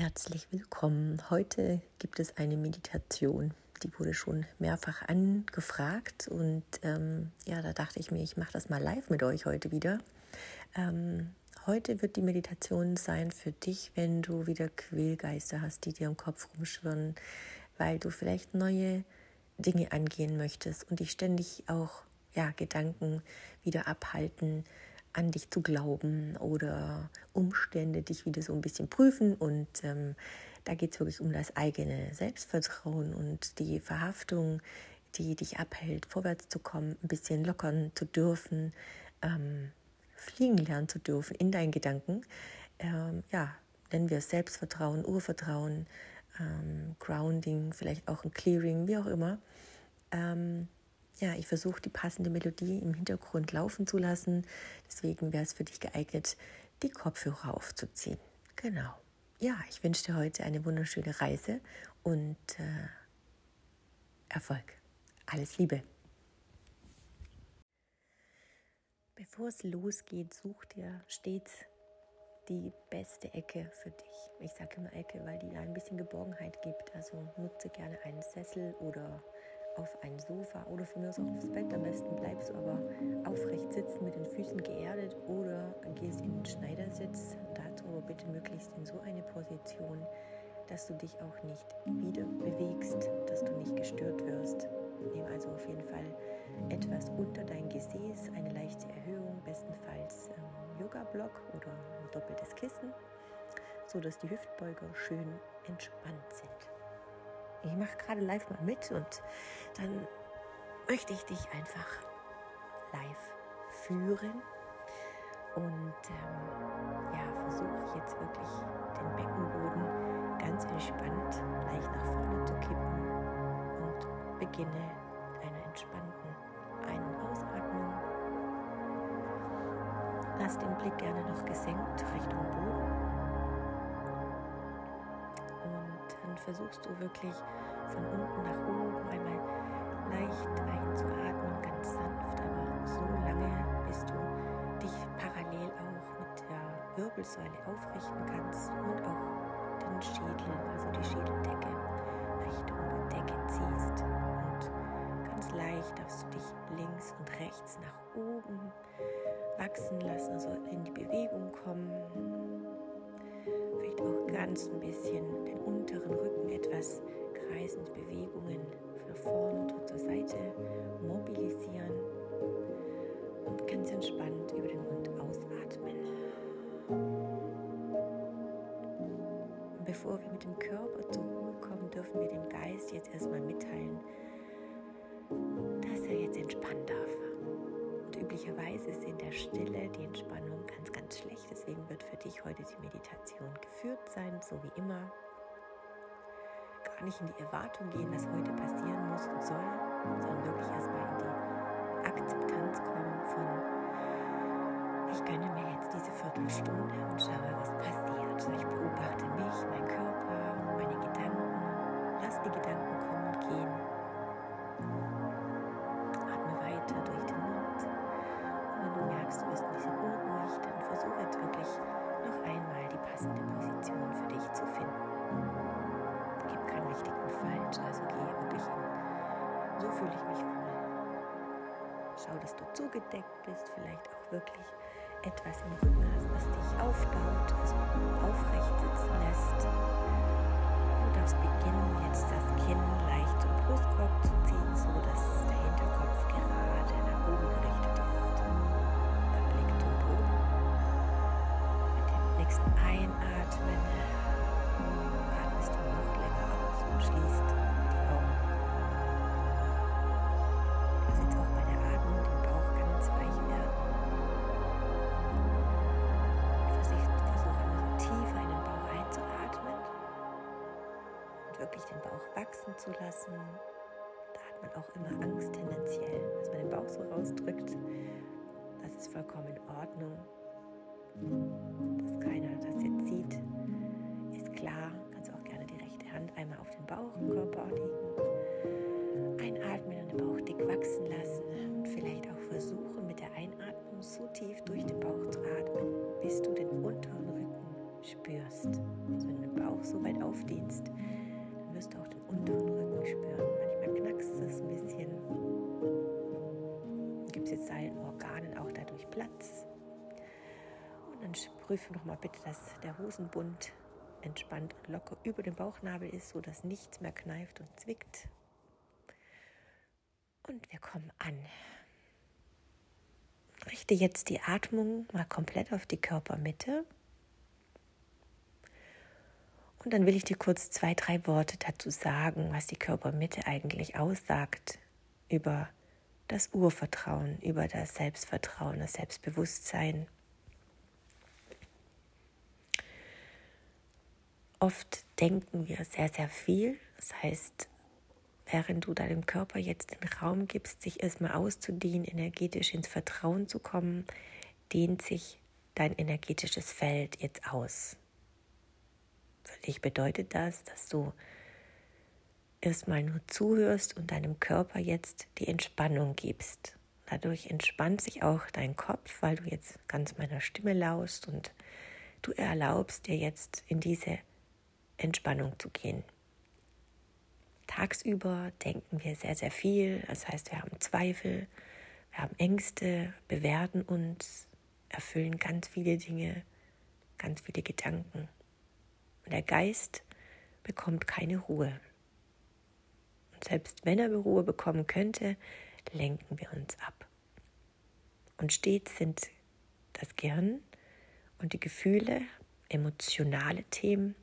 Herzlich willkommen. Heute gibt es eine Meditation, die wurde schon mehrfach angefragt und ähm, ja, da dachte ich mir, ich mache das mal live mit euch heute wieder. Ähm, heute wird die Meditation sein für dich, wenn du wieder Quälgeister hast, die dir im Kopf rumschwirren, weil du vielleicht neue Dinge angehen möchtest und dich ständig auch ja, Gedanken wieder abhalten, an dich zu glauben oder Umstände dich wieder so ein bisschen prüfen. Und ähm, da geht es wirklich um das eigene Selbstvertrauen und die Verhaftung, die dich abhält, vorwärts zu kommen, ein bisschen lockern zu dürfen, ähm, fliegen lernen zu dürfen in deinen Gedanken. Ähm, ja, nennen wir es Selbstvertrauen, Urvertrauen, ähm, Grounding, vielleicht auch ein Clearing, wie auch immer. Ja, ich versuche die passende Melodie im Hintergrund laufen zu lassen. Deswegen wäre es für dich geeignet, die Kopfhörer aufzuziehen. Genau. Ja, ich wünsche dir heute eine wunderschöne Reise und äh, Erfolg. Alles Liebe. Bevor es losgeht, such dir stets die beste Ecke für dich. Ich sage immer Ecke, weil die ein bisschen Geborgenheit gibt. Also nutze gerne einen Sessel oder auf ein Sofa oder von mir aus auch aufs Bett. Am besten bleibst du aber aufrecht sitzen mit den Füßen geerdet oder gehst in den Schneidersitz. Dazu aber bitte möglichst in so eine Position, dass du dich auch nicht wieder bewegst, dass du nicht gestört wirst. Nimm also auf jeden Fall etwas unter dein Gesäß, eine leichte Erhöhung, bestenfalls Yoga-Block oder ein doppeltes Kissen, sodass die Hüftbeuger schön entspannt sind ich mache gerade live mal mit und dann möchte ich dich einfach live führen und ähm, ja, versuche jetzt wirklich den Beckenboden ganz entspannt leicht nach vorne zu kippen und beginne einer entspannten Ein- und Ausatmung. Lass den Blick gerne noch gesenkt Richtung Boden versuchst du wirklich von unten nach oben einmal leicht einzuatmen, ganz sanft, aber so lange, bis du dich parallel auch mit der Wirbelsäule aufrichten kannst und auch den Schädel, also die Schädeldecke Richtung Decke ziehst. Und ganz leicht darfst du dich links und rechts nach oben wachsen lassen, also in die Bewegung kommen ganz ein bisschen den unteren Rücken etwas kreisend Bewegungen von vorne und zur Seite mobilisieren und ganz entspannt über den Mund ausatmen. Bevor wir mit dem Körper zur Ruhe kommen, dürfen wir dem Geist jetzt erstmal mitteilen, dass er jetzt entspannen darf. Und üblicherweise ist in der Stille die Entspannung ganz, ganz schlecht. Deswegen wird für dich heute die Meditation geführt sein, so wie immer. Gar nicht in die Erwartung gehen, was heute passieren muss und soll, sondern wirklich erstmal in die Akzeptanz kommen von, ich gönne mir jetzt diese Viertelstunde und schaue, was passiert. Ich dass du zugedeckt bist, vielleicht auch wirklich etwas im Rücken hast, was dich aufbaut, also aufrecht sitzen lässt. Du darfst beginnen, jetzt das Kinn leicht zum Brustkorb zu ziehen, so dass der Hinterkopf gerade nach oben gerichtet ist. Der Blick zum Boden. Mit dem nächsten Einatmen atmest du noch länger aus und schließt Bauch wachsen zu lassen. Da hat man auch immer Angst tendenziell, dass man den Bauch so rausdrückt. Das ist vollkommen in Ordnung. Dass keiner das jetzt sieht, ist klar. Kannst du auch gerne die rechte Hand einmal auf den Bauchkörper legen. Einatmen und den Bauch dick wachsen lassen und vielleicht auch versuchen, mit der Einatmung so tief durch den Bauch zu atmen, bis du den unteren Rücken spürst. Also in den Bauch auch so weit aufdehnst, prüfe nochmal bitte, dass der Hosenbund entspannt und locker über dem Bauchnabel ist, sodass nichts mehr kneift und zwickt. Und wir kommen an. Richte jetzt die Atmung mal komplett auf die Körpermitte. Und dann will ich dir kurz zwei, drei Worte dazu sagen, was die Körpermitte eigentlich aussagt über das Urvertrauen, über das Selbstvertrauen, das Selbstbewusstsein. Oft denken wir sehr, sehr viel. Das heißt, während du deinem Körper jetzt den Raum gibst, sich erstmal auszudehnen, energetisch ins Vertrauen zu kommen, dehnt sich dein energetisches Feld jetzt aus. Für dich bedeutet das, dass du erstmal nur zuhörst und deinem Körper jetzt die Entspannung gibst. Dadurch entspannt sich auch dein Kopf, weil du jetzt ganz meiner Stimme laust und du erlaubst dir jetzt in diese Entspannung zu gehen. Tagsüber denken wir sehr, sehr viel. Das heißt, wir haben Zweifel, wir haben Ängste, bewerten uns, erfüllen ganz viele Dinge, ganz viele Gedanken. Und der Geist bekommt keine Ruhe. Und selbst wenn er Ruhe bekommen könnte, lenken wir uns ab. Und stets sind das Gehirn und die Gefühle, emotionale Themen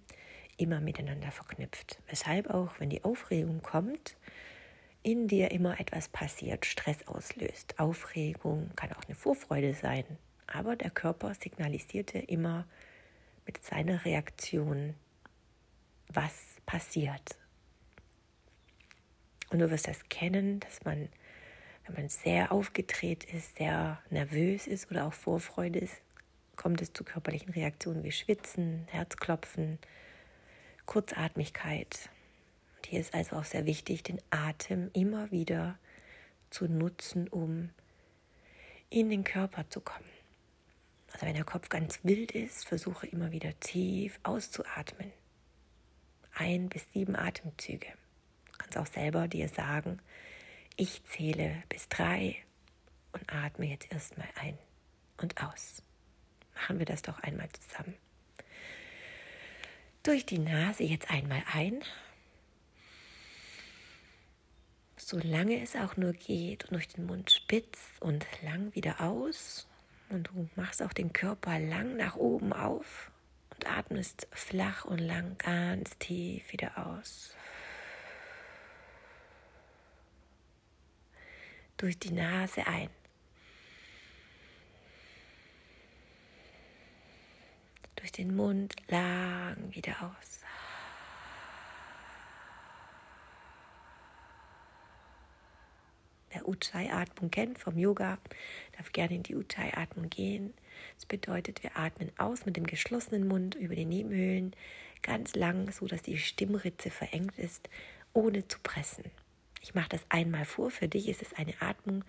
immer miteinander verknüpft. Weshalb auch, wenn die Aufregung kommt, in dir immer etwas passiert, Stress auslöst. Aufregung kann auch eine Vorfreude sein, aber der Körper signalisierte immer mit seiner Reaktion, was passiert. Und du wirst das kennen, dass man, wenn man sehr aufgedreht ist, sehr nervös ist oder auch Vorfreude ist, kommt es zu körperlichen Reaktionen wie Schwitzen, Herzklopfen, Kurzatmigkeit. Und hier ist also auch sehr wichtig, den Atem immer wieder zu nutzen, um in den Körper zu kommen. Also wenn der Kopf ganz wild ist, versuche immer wieder tief auszuatmen. Ein bis sieben Atemzüge. Du kannst auch selber dir sagen, ich zähle bis drei und atme jetzt erstmal ein und aus. Machen wir das doch einmal zusammen durch die Nase jetzt einmal ein, solange es auch nur geht, und durch den Mund spitz und lang wieder aus. Und du machst auch den Körper lang nach oben auf und atmest flach und lang ganz tief wieder aus. Durch die Nase ein. Durch den Mund lang wieder aus. Wer Ujjayi-Atmung kennt vom Yoga, darf gerne in die Ujjayi-Atmung gehen. Das bedeutet, wir atmen aus mit dem geschlossenen Mund über die Nebenhöhlen ganz lang, so dass die Stimmritze verengt ist, ohne zu pressen. Ich mache das einmal vor. Für dich ist es eine Atmung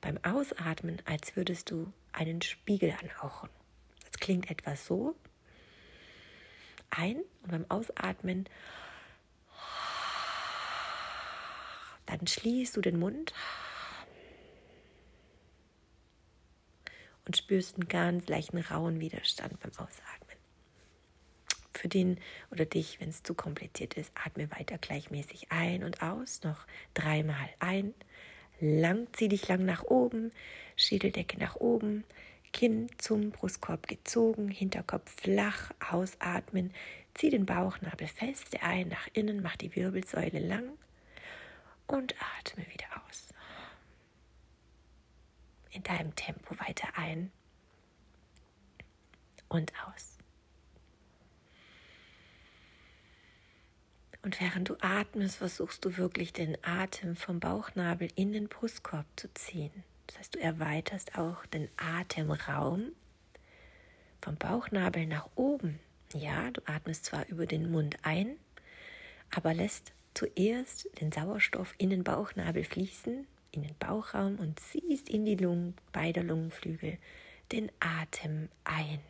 beim Ausatmen, als würdest du einen Spiegel anhauchen. Das klingt etwas so ein und beim Ausatmen dann schließt du den Mund und spürst einen ganz leichten rauen Widerstand beim Ausatmen. Für den oder dich, wenn es zu kompliziert ist, atme weiter gleichmäßig ein und aus. Noch dreimal ein. Lang, zieh dich lang nach oben, Schädeldecke nach oben, Kinn zum Brustkorb gezogen, Hinterkopf flach, ausatmen, zieh den Bauchnabel fest ein nach innen, mach die Wirbelsäule lang und atme wieder aus. In deinem Tempo weiter ein und aus. Und während du atmest, versuchst du wirklich den Atem vom Bauchnabel in den Brustkorb zu ziehen. Das heißt, du erweiterst auch den Atemraum vom Bauchnabel nach oben. Ja, du atmest zwar über den Mund ein, aber lässt zuerst den Sauerstoff in den Bauchnabel fließen, in den Bauchraum und ziehst in die Lungen beider Lungenflügel den Atem ein.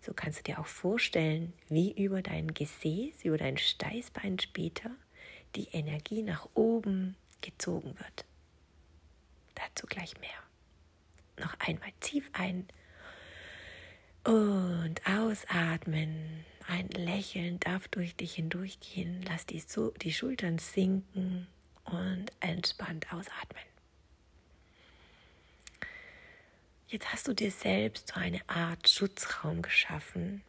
so kannst du dir auch vorstellen, wie über dein Gesäß, über dein Steißbein später die Energie nach oben gezogen wird. Dazu gleich mehr. Noch einmal tief ein und ausatmen. Ein Lächeln darf durch dich hindurchgehen. Lass die, so die Schultern sinken und entspannt ausatmen. Jetzt hast du dir selbst so eine Art Schutzraum geschaffen,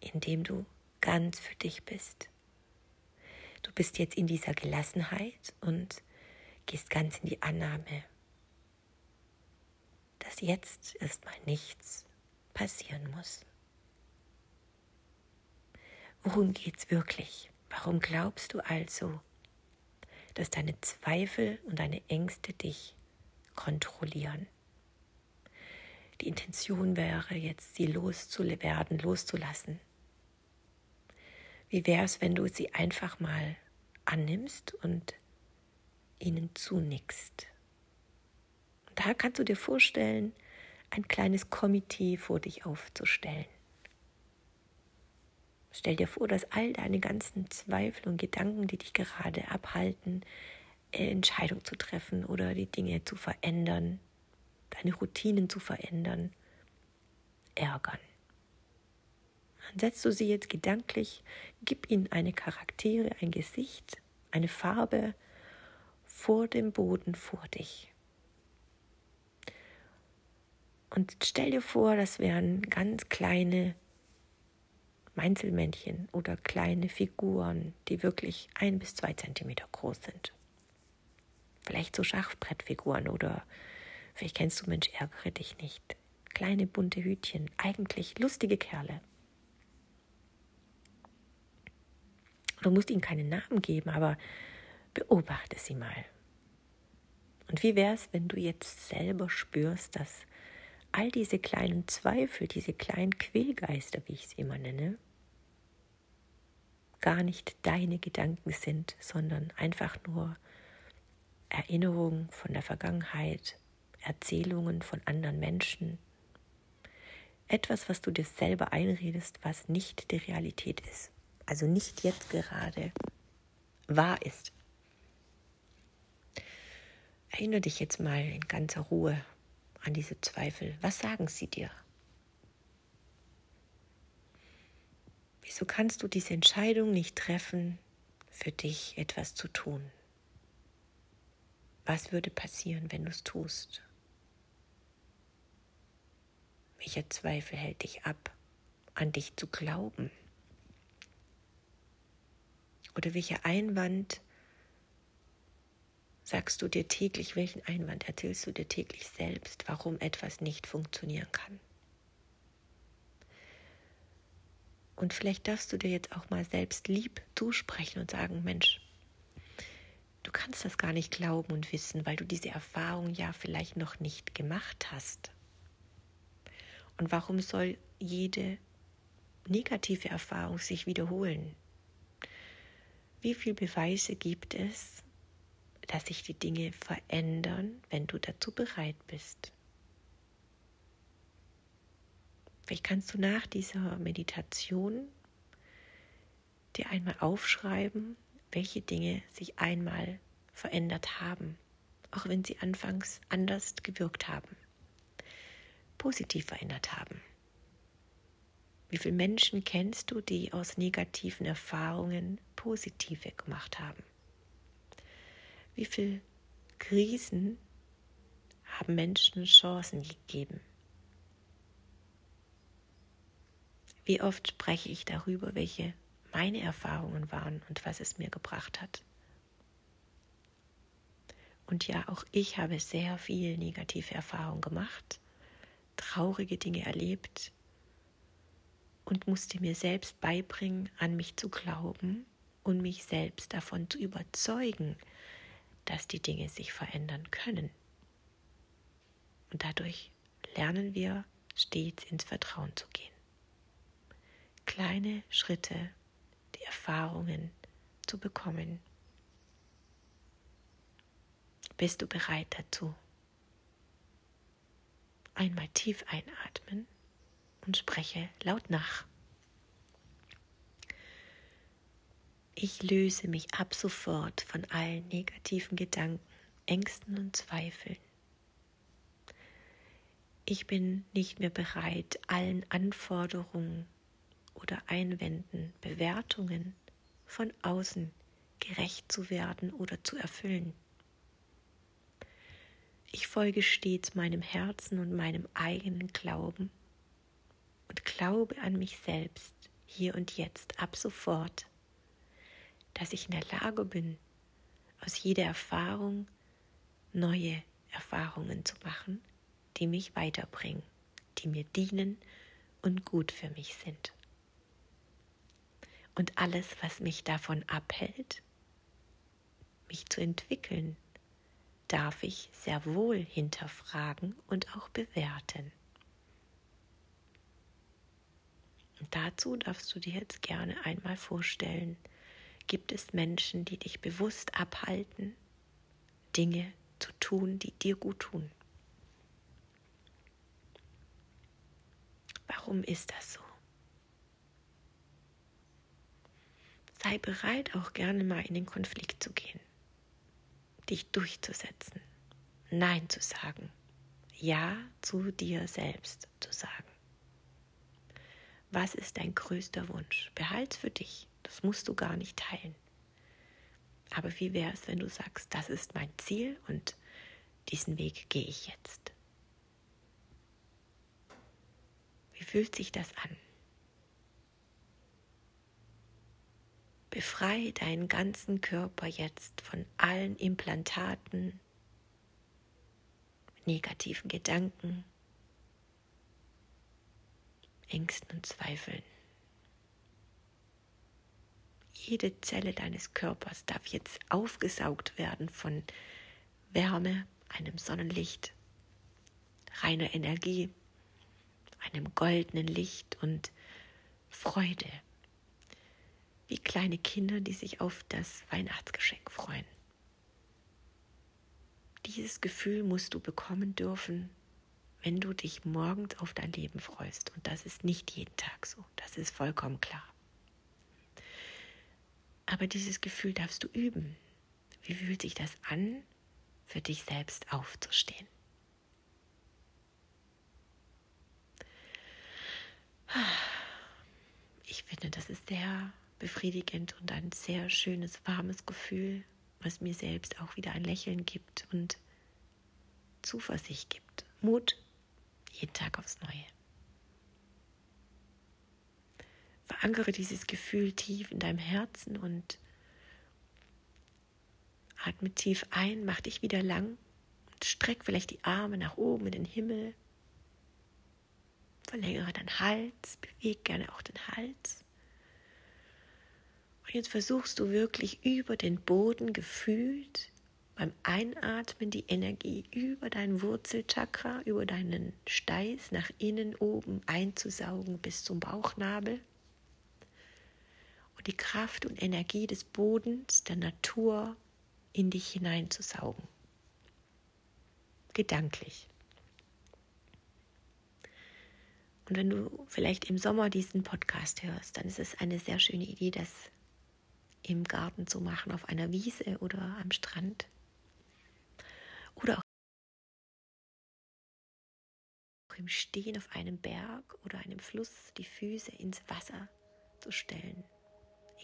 in dem du ganz für dich bist. Du bist jetzt in dieser Gelassenheit und gehst ganz in die Annahme, dass jetzt erstmal nichts passieren muss. Worum geht's wirklich? Warum glaubst du also, dass deine Zweifel und deine Ängste dich kontrollieren? Die Intention wäre jetzt, sie loszuwerden, loszulassen. Wie wäre es, wenn du sie einfach mal annimmst und ihnen zunickst? Da kannst du dir vorstellen, ein kleines Komitee vor dich aufzustellen. Stell dir vor, dass all deine ganzen Zweifel und Gedanken, die dich gerade abhalten, Entscheidungen zu treffen oder die Dinge zu verändern, deine Routinen zu verändern, ärgern. Dann setzt du sie jetzt gedanklich, gib ihnen eine Charaktere, ein Gesicht, eine Farbe vor dem Boden vor dich. Und stell dir vor, das wären ganz kleine Meinzelmännchen oder kleine Figuren, die wirklich ein bis zwei Zentimeter groß sind. Vielleicht so Schachbrettfiguren oder vielleicht kennst du Mensch, ärgere dich nicht. Kleine bunte Hütchen, eigentlich lustige Kerle. Du musst ihnen keinen Namen geben, aber beobachte sie mal. Und wie wäre es, wenn du jetzt selber spürst, dass all diese kleinen Zweifel, diese kleinen Quälgeister, wie ich sie immer nenne, gar nicht deine Gedanken sind, sondern einfach nur Erinnerungen von der Vergangenheit, Erzählungen von anderen Menschen. Etwas, was du dir selber einredest, was nicht die Realität ist. Also nicht jetzt gerade wahr ist. Erinnere dich jetzt mal in ganzer Ruhe an diese Zweifel. Was sagen sie dir? Wieso kannst du diese Entscheidung nicht treffen, für dich etwas zu tun? Was würde passieren, wenn du es tust? Welcher Zweifel hält dich ab, an dich zu glauben? Oder welcher Einwand sagst du dir täglich, welchen Einwand erzählst du dir täglich selbst, warum etwas nicht funktionieren kann? Und vielleicht darfst du dir jetzt auch mal selbst lieb zusprechen und sagen, Mensch, du kannst das gar nicht glauben und wissen, weil du diese Erfahrung ja vielleicht noch nicht gemacht hast. Und warum soll jede negative Erfahrung sich wiederholen? Wie viele Beweise gibt es, dass sich die Dinge verändern, wenn du dazu bereit bist. Vielleicht kannst du nach dieser Meditation dir einmal aufschreiben, welche Dinge sich einmal verändert haben, auch wenn sie anfangs anders gewirkt haben, positiv verändert haben. Wie viele Menschen kennst du, die aus negativen Erfahrungen positive gemacht haben? Wie viele Krisen haben Menschen Chancen gegeben? Wie oft spreche ich darüber, welche meine Erfahrungen waren und was es mir gebracht hat? Und ja, auch ich habe sehr viel negative Erfahrungen gemacht, traurige Dinge erlebt und musste mir selbst beibringen, an mich zu glauben und mich selbst davon zu überzeugen, dass die Dinge sich verändern können. Und dadurch lernen wir stets ins Vertrauen zu gehen. Kleine Schritte, die Erfahrungen zu bekommen. Bist du bereit dazu? Einmal tief einatmen und spreche laut nach. Ich löse mich ab sofort von allen negativen Gedanken, Ängsten und Zweifeln. Ich bin nicht mehr bereit, allen Anforderungen oder Einwänden, Bewertungen von außen gerecht zu werden oder zu erfüllen. Ich folge stets meinem Herzen und meinem eigenen Glauben und glaube an mich selbst hier und jetzt ab sofort, dass ich in der Lage bin, aus jeder Erfahrung neue Erfahrungen zu machen, die mich weiterbringen, die mir dienen und gut für mich sind. Und alles, was mich davon abhält, mich zu entwickeln, darf ich sehr wohl hinterfragen und auch bewerten. Und dazu darfst du dir jetzt gerne einmal vorstellen, gibt es Menschen, die dich bewusst abhalten, Dinge zu tun, die dir gut tun. Warum ist das so? Sei bereit, auch gerne mal in den Konflikt zu gehen dich durchzusetzen, Nein zu sagen, Ja zu dir selbst zu sagen. Was ist dein größter Wunsch? Behalt's für dich. Das musst du gar nicht teilen. Aber wie wäre es, wenn du sagst, das ist mein Ziel und diesen Weg gehe ich jetzt? Wie fühlt sich das an? Befreie deinen ganzen Körper jetzt von allen Implantaten, negativen Gedanken, Ängsten und Zweifeln. Jede Zelle deines Körpers darf jetzt aufgesaugt werden von Wärme, einem Sonnenlicht, reiner Energie, einem goldenen Licht und Freude wie kleine Kinder, die sich auf das Weihnachtsgeschenk freuen. Dieses Gefühl musst du bekommen dürfen, wenn du dich morgens auf dein Leben freust. Und das ist nicht jeden Tag so, das ist vollkommen klar. Aber dieses Gefühl darfst du üben. Wie fühlt sich das an, für dich selbst aufzustehen? Ich finde, das ist sehr befriedigend und ein sehr schönes, warmes Gefühl, was mir selbst auch wieder ein Lächeln gibt und Zuversicht gibt. Mut, jeden Tag aufs Neue. Verankere dieses Gefühl tief in deinem Herzen und atme tief ein, mach dich wieder lang und streck vielleicht die Arme nach oben in den Himmel. Verlängere deinen Hals, bewege gerne auch den Hals. Und jetzt versuchst du wirklich über den Boden gefühlt beim Einatmen die Energie über dein Wurzelchakra, über deinen Steiß nach innen oben einzusaugen bis zum Bauchnabel und die Kraft und Energie des Bodens, der Natur in dich hineinzusaugen. Gedanklich. Und wenn du vielleicht im Sommer diesen Podcast hörst, dann ist es eine sehr schöne Idee, das im Garten zu machen, auf einer Wiese oder am Strand. Oder auch im Stehen auf einem Berg oder einem Fluss die Füße ins Wasser zu stellen.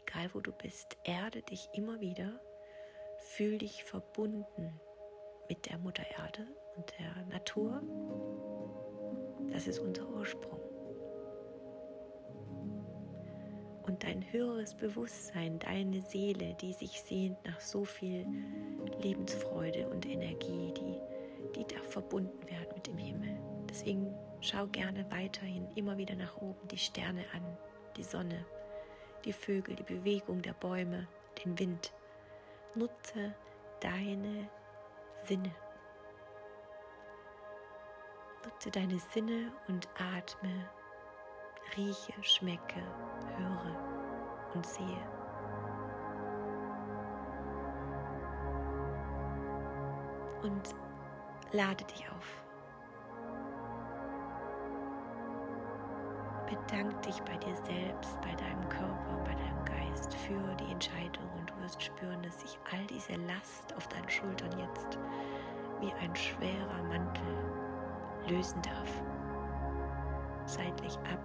Egal wo du bist, erde dich immer wieder, fühl dich verbunden mit der Mutter Erde und der Natur. Das ist unser Ursprung. und dein höheres Bewusstsein, deine Seele, die sich sehnt nach so viel Lebensfreude und Energie, die, die darf verbunden werden mit dem Himmel. Deswegen schau gerne weiterhin immer wieder nach oben, die Sterne an, die Sonne, die Vögel, die Bewegung der Bäume, den Wind. Nutze deine Sinne. Nutze deine Sinne und atme rieche, schmecke, höre und sehe. Und lade dich auf. Bedank dich bei dir selbst, bei deinem Körper, bei deinem Geist für die Entscheidung und du wirst spüren, dass sich all diese Last auf deinen Schultern jetzt wie ein schwerer Mantel lösen darf. Seitlich ab,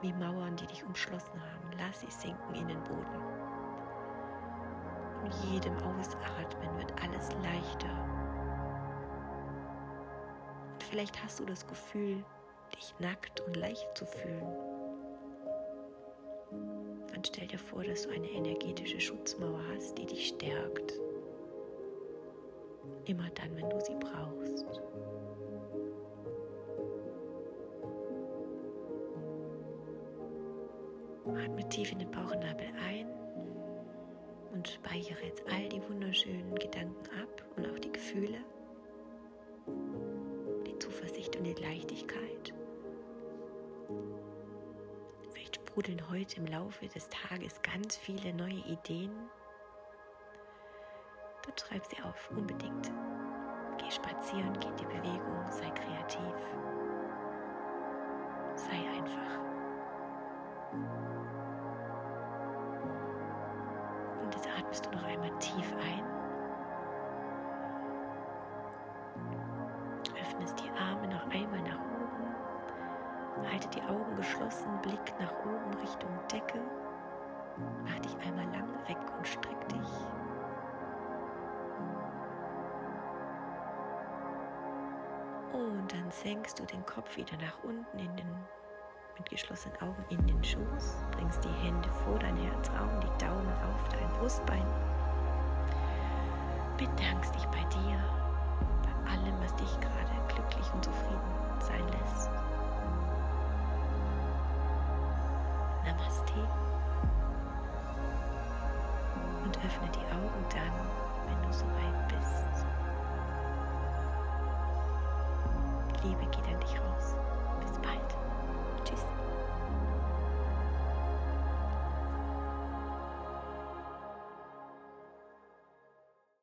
wie Mauern, die dich umschlossen haben. Lass sie sinken in den Boden. Mit jedem Ausatmen wird alles leichter. Und vielleicht hast du das Gefühl, dich nackt und leicht zu fühlen. Dann stell dir vor, dass du eine energetische Schutzmauer hast, die dich stärkt. Immer dann, wenn du sie brauchst. Atme tief in den Bauchnabel ein und speichere jetzt all die wunderschönen Gedanken ab und auch die Gefühle, die Zuversicht und die Leichtigkeit. Sprudeln heute im Laufe des Tages ganz viele neue Ideen. Dann schreib sie auf, unbedingt. Geh spazieren, geh in die Bewegung, sei kreativ. Sei einfach. Und dann senkst du den Kopf wieder nach unten in den mit geschlossenen Augen in den Schoß, bringst die Hände vor dein Herzraum, die Daumen auf dein Brustbein. Bedankst dich bei dir, bei allem, was dich gerade glücklich und zufrieden sein lässt. Namaste. Und öffne die Augen dann, wenn du soweit bist. Liebe geht an dich raus. Bis bald. Tschüss.